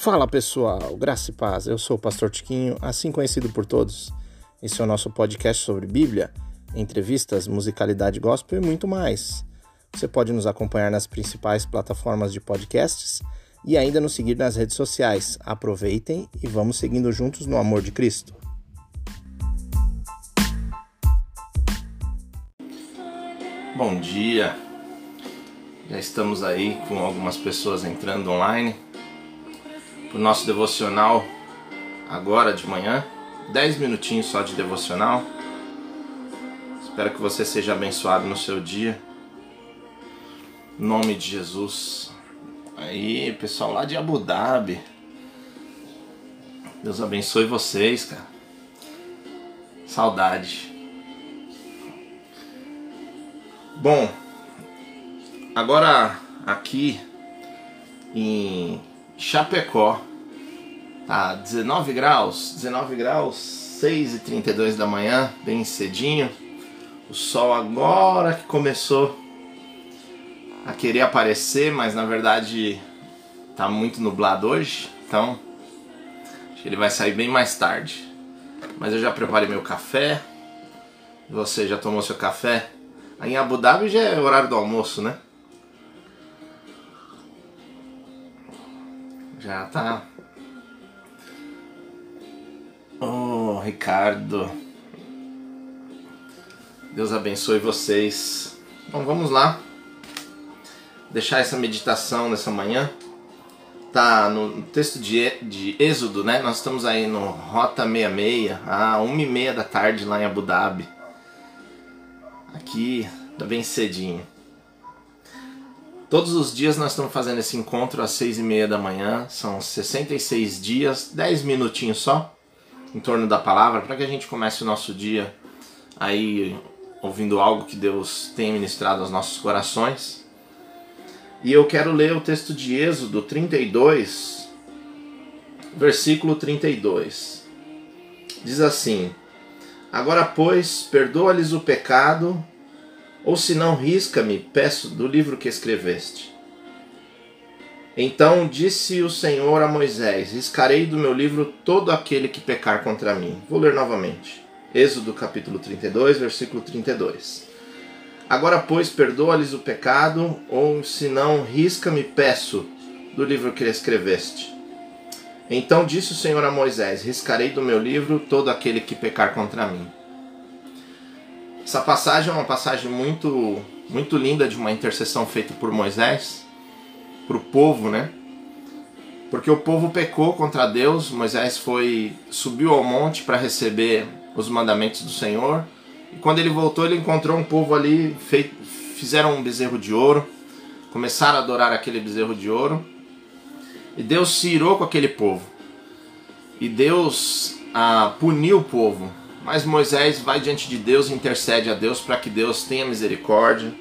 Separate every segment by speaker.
Speaker 1: Fala pessoal, graça e paz. Eu sou o Pastor Tiquinho, assim conhecido por todos. Esse é o nosso podcast sobre Bíblia, entrevistas, musicalidade gospel e muito mais. Você pode nos acompanhar nas principais plataformas de podcasts e ainda nos seguir nas redes sociais. Aproveitem e vamos seguindo juntos no amor de Cristo. Bom dia. Já estamos aí com algumas pessoas entrando online para o nosso devocional agora de manhã. 10 minutinhos só de devocional. Espero que você seja abençoado no seu dia. Em nome de Jesus. Aí, pessoal lá de Abu Dhabi. Deus abençoe vocês, cara. Saudade. Bom, agora aqui em Chapecó. Tá 19 graus, 19 graus, 6 e 32 da manhã, bem cedinho. O sol agora que começou a querer aparecer, mas na verdade tá muito nublado hoje, então acho que ele vai sair bem mais tarde. Mas eu já preparei meu café. Você já tomou seu café? Aí em Abu Dhabi já é horário do almoço, né? Já tá. Oh, Ricardo. Deus abençoe vocês. Bom, vamos lá. Deixar essa meditação nessa manhã. Tá no texto de, de Êxodo, né? Nós estamos aí no Rota 66, a 1h30 da tarde lá em Abu Dhabi. Aqui, tá bem cedinho. Todos os dias nós estamos fazendo esse encontro às seis e meia da manhã. São 66 dias, 10 minutinhos só, em torno da palavra, para que a gente comece o nosso dia aí ouvindo algo que Deus tem ministrado aos nossos corações. E eu quero ler o texto de Êxodo 32, versículo 32. Diz assim: Agora, pois, perdoa-lhes o pecado ou se não, risca-me, peço, do livro que escreveste. Então disse o Senhor a Moisés: Riscarei do meu livro todo aquele que pecar contra mim. Vou ler novamente. Êxodo capítulo 32, versículo 32. Agora, pois, perdoa-lhes o pecado, ou se não, risca-me, peço, do livro que escreveste. Então disse o Senhor a Moisés: Riscarei do meu livro todo aquele que pecar contra mim. Essa passagem é uma passagem muito, muito linda de uma intercessão feita por Moisés para o povo, né? Porque o povo pecou contra Deus. Moisés foi subiu ao monte para receber os mandamentos do Senhor. E quando ele voltou, ele encontrou um povo ali, feito, fizeram um bezerro de ouro, começaram a adorar aquele bezerro de ouro. E Deus se irou com aquele povo. E Deus ah, puniu o povo mas Moisés vai diante de Deus e intercede a Deus para que Deus tenha misericórdia.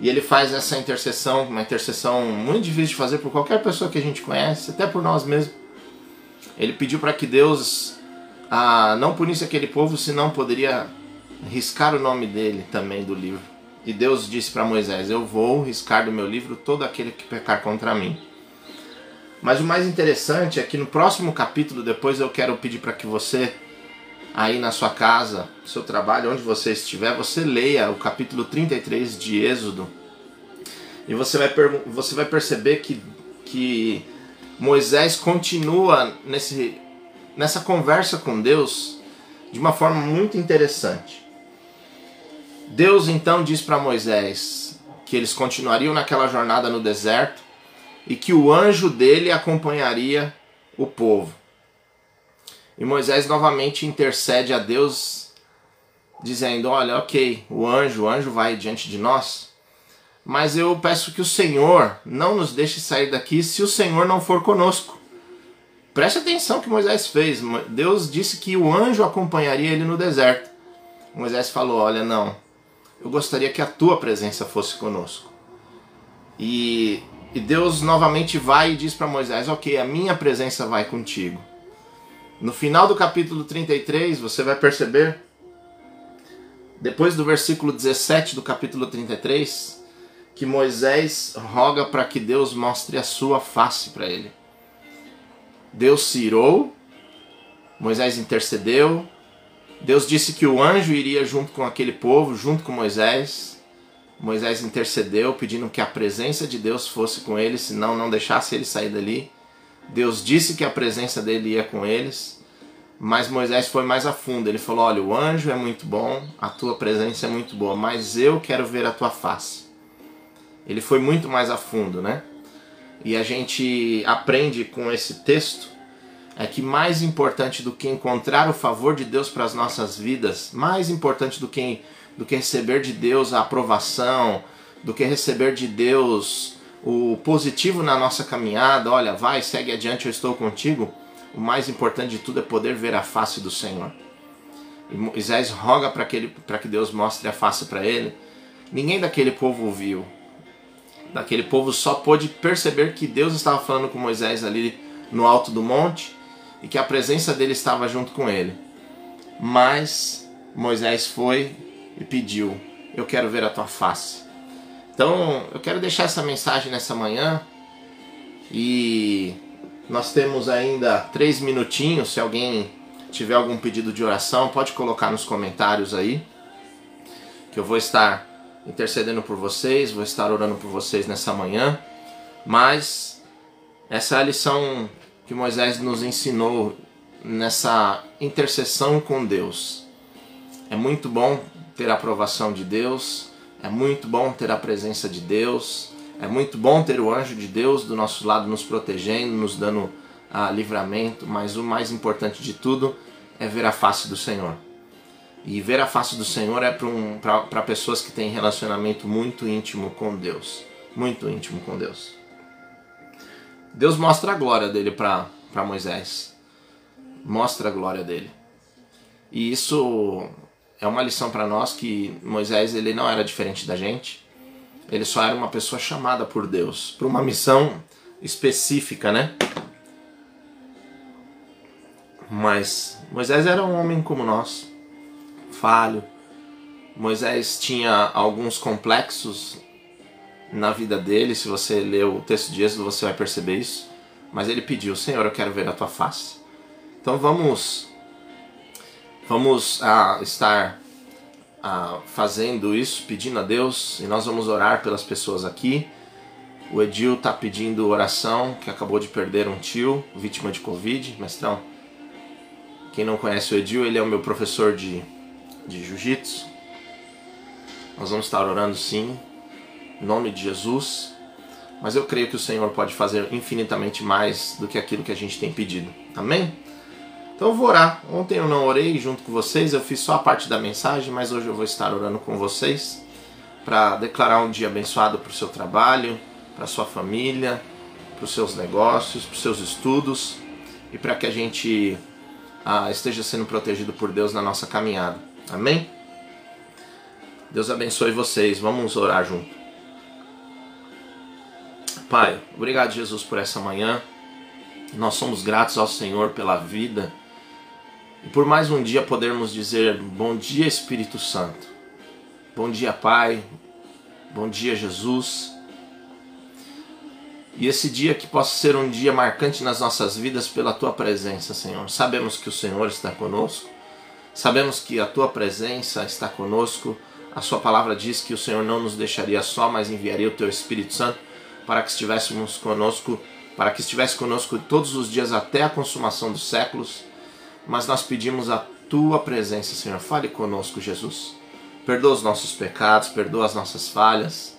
Speaker 1: E ele faz essa intercessão, uma intercessão muito difícil de fazer por qualquer pessoa que a gente conhece, até por nós mesmos. Ele pediu para que Deus ah, não punisse aquele povo, senão poderia riscar o nome dele também do livro. E Deus disse para Moisés: Eu vou riscar do meu livro todo aquele que pecar contra mim. Mas o mais interessante é que no próximo capítulo, depois eu quero pedir para que você aí na sua casa, no seu trabalho, onde você estiver, você leia o capítulo 33 de Êxodo e você vai, você vai perceber que, que Moisés continua nesse, nessa conversa com Deus de uma forma muito interessante. Deus então diz para Moisés que eles continuariam naquela jornada no deserto e que o anjo dele acompanharia o povo. E Moisés novamente intercede a Deus, dizendo: Olha, ok, o anjo, o anjo vai diante de nós, mas eu peço que o Senhor não nos deixe sair daqui se o Senhor não for conosco. Preste atenção que Moisés fez. Deus disse que o anjo acompanharia ele no deserto. Moisés falou: Olha, não, eu gostaria que a tua presença fosse conosco. E, e Deus novamente vai e diz para Moisés: Ok, a minha presença vai contigo. No final do capítulo 33, você vai perceber, depois do versículo 17 do capítulo 33, que Moisés roga para que Deus mostre a sua face para ele. Deus se irou, Moisés intercedeu, Deus disse que o anjo iria junto com aquele povo, junto com Moisés. Moisés intercedeu, pedindo que a presença de Deus fosse com eles, senão não deixasse ele sair dali. Deus disse que a presença dele ia com eles, mas Moisés foi mais a fundo. Ele falou: Olha, o anjo é muito bom, a tua presença é muito boa, mas eu quero ver a tua face. Ele foi muito mais a fundo, né? E a gente aprende com esse texto é que mais importante do que encontrar o favor de Deus para as nossas vidas, mais importante do que, do que receber de Deus a aprovação, do que receber de Deus o positivo na nossa caminhada, olha, vai, segue adiante, eu estou contigo. O mais importante de tudo é poder ver a face do Senhor. E Moisés roga para que, que Deus mostre a face para ele. Ninguém daquele povo ouviu. Daquele povo só pôde perceber que Deus estava falando com Moisés ali no alto do monte e que a presença dele estava junto com ele. Mas Moisés foi e pediu: Eu quero ver a tua face. Então eu quero deixar essa mensagem nessa manhã e nós temos ainda três minutinhos. Se alguém tiver algum pedido de oração, pode colocar nos comentários aí, que eu vou estar intercedendo por vocês, vou estar orando por vocês nessa manhã. Mas essa é a lição que Moisés nos ensinou nessa intercessão com Deus. É muito bom ter a aprovação de Deus, é muito bom ter a presença de Deus, é muito bom ter o anjo de Deus do nosso lado nos protegendo, nos dando ah, livramento, mas o mais importante de tudo é ver a face do Senhor. E ver a face do Senhor é para um, pessoas que têm relacionamento muito íntimo com Deus. Muito íntimo com Deus. Deus mostra a glória dele para Moisés. Mostra a glória dele. E isso é uma lição para nós que Moisés ele não era diferente da gente. Ele só era uma pessoa chamada por Deus para uma missão específica, né? Mas Moisés era um homem como nós, falho. Moisés tinha alguns complexos na vida dele. Se você ler o texto de Êxodo, você vai perceber isso. Mas ele pediu: Senhor, eu quero ver a tua face. Então vamos, vamos ah, estar ah, fazendo isso, pedindo a Deus, e nós vamos orar pelas pessoas aqui. O Edil está pedindo oração, que acabou de perder um tio, vítima de Covid. Mestrão, quem não conhece o Edil, ele é o meu professor de, de jiu-jitsu. Nós vamos estar orando sim, em nome de Jesus. Mas eu creio que o Senhor pode fazer infinitamente mais do que aquilo que a gente tem pedido. Amém? Então eu vou orar. Ontem eu não orei junto com vocês, eu fiz só a parte da mensagem, mas hoje eu vou estar orando com vocês para declarar um dia abençoado para o seu trabalho, para sua família, para os seus negócios, para os seus estudos e para que a gente ah, esteja sendo protegido por Deus na nossa caminhada. Amém? Deus abençoe vocês. Vamos orar junto. Pai, obrigado, Jesus, por essa manhã. Nós somos gratos ao Senhor pela vida e por mais um dia podermos dizer bom dia, Espírito Santo. Bom dia, Pai. Bom dia, Jesus. E esse dia que possa ser um dia marcante nas nossas vidas pela tua presença, Senhor. Sabemos que o Senhor está conosco. Sabemos que a tua presença está conosco. A sua palavra diz que o Senhor não nos deixaria só, mas enviaria o teu Espírito Santo para que estivéssemos conosco, para que estivesse conosco todos os dias até a consumação dos séculos. Mas nós pedimos a tua presença, Senhor. Fale conosco, Jesus. Perdoa os nossos pecados, perdoa as nossas falhas,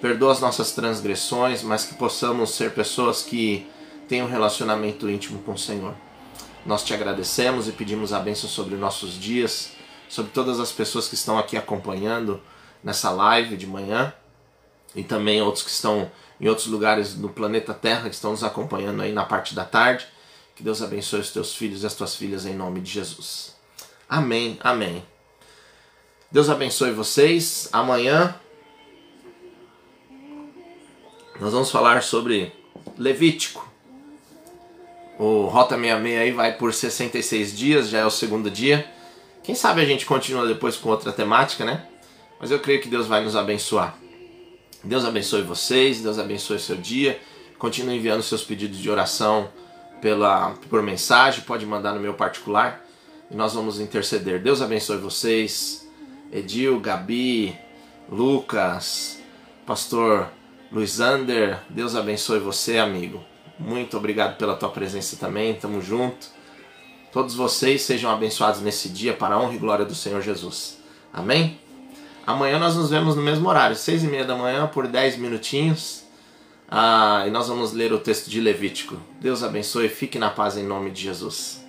Speaker 1: perdoa as nossas transgressões, mas que possamos ser pessoas que tenham um relacionamento íntimo com o Senhor. Nós te agradecemos e pedimos a bênção sobre nossos dias, sobre todas as pessoas que estão aqui acompanhando nessa live de manhã e também outros que estão em outros lugares no planeta Terra que estão nos acompanhando aí na parte da tarde. Que Deus abençoe os teus filhos e as tuas filhas em nome de Jesus. Amém, amém. Deus abençoe vocês. Amanhã nós vamos falar sobre Levítico. O Rota 66 aí vai por 66 dias, já é o segundo dia. Quem sabe a gente continua depois com outra temática, né? Mas eu creio que Deus vai nos abençoar. Deus abençoe vocês, Deus abençoe seu dia. Continue enviando seus pedidos de oração pela, por mensagem, pode mandar no meu particular e nós vamos interceder. Deus abençoe vocês, Edil, Gabi, Lucas, Pastor Luisander, Deus abençoe você, amigo. Muito obrigado pela tua presença também, tamo junto. Todos vocês sejam abençoados nesse dia para a honra e glória do Senhor Jesus. Amém? Amanhã nós nos vemos no mesmo horário, seis e meia da manhã, por dez minutinhos. Ah, e nós vamos ler o texto de Levítico. Deus abençoe, fique na paz em nome de Jesus.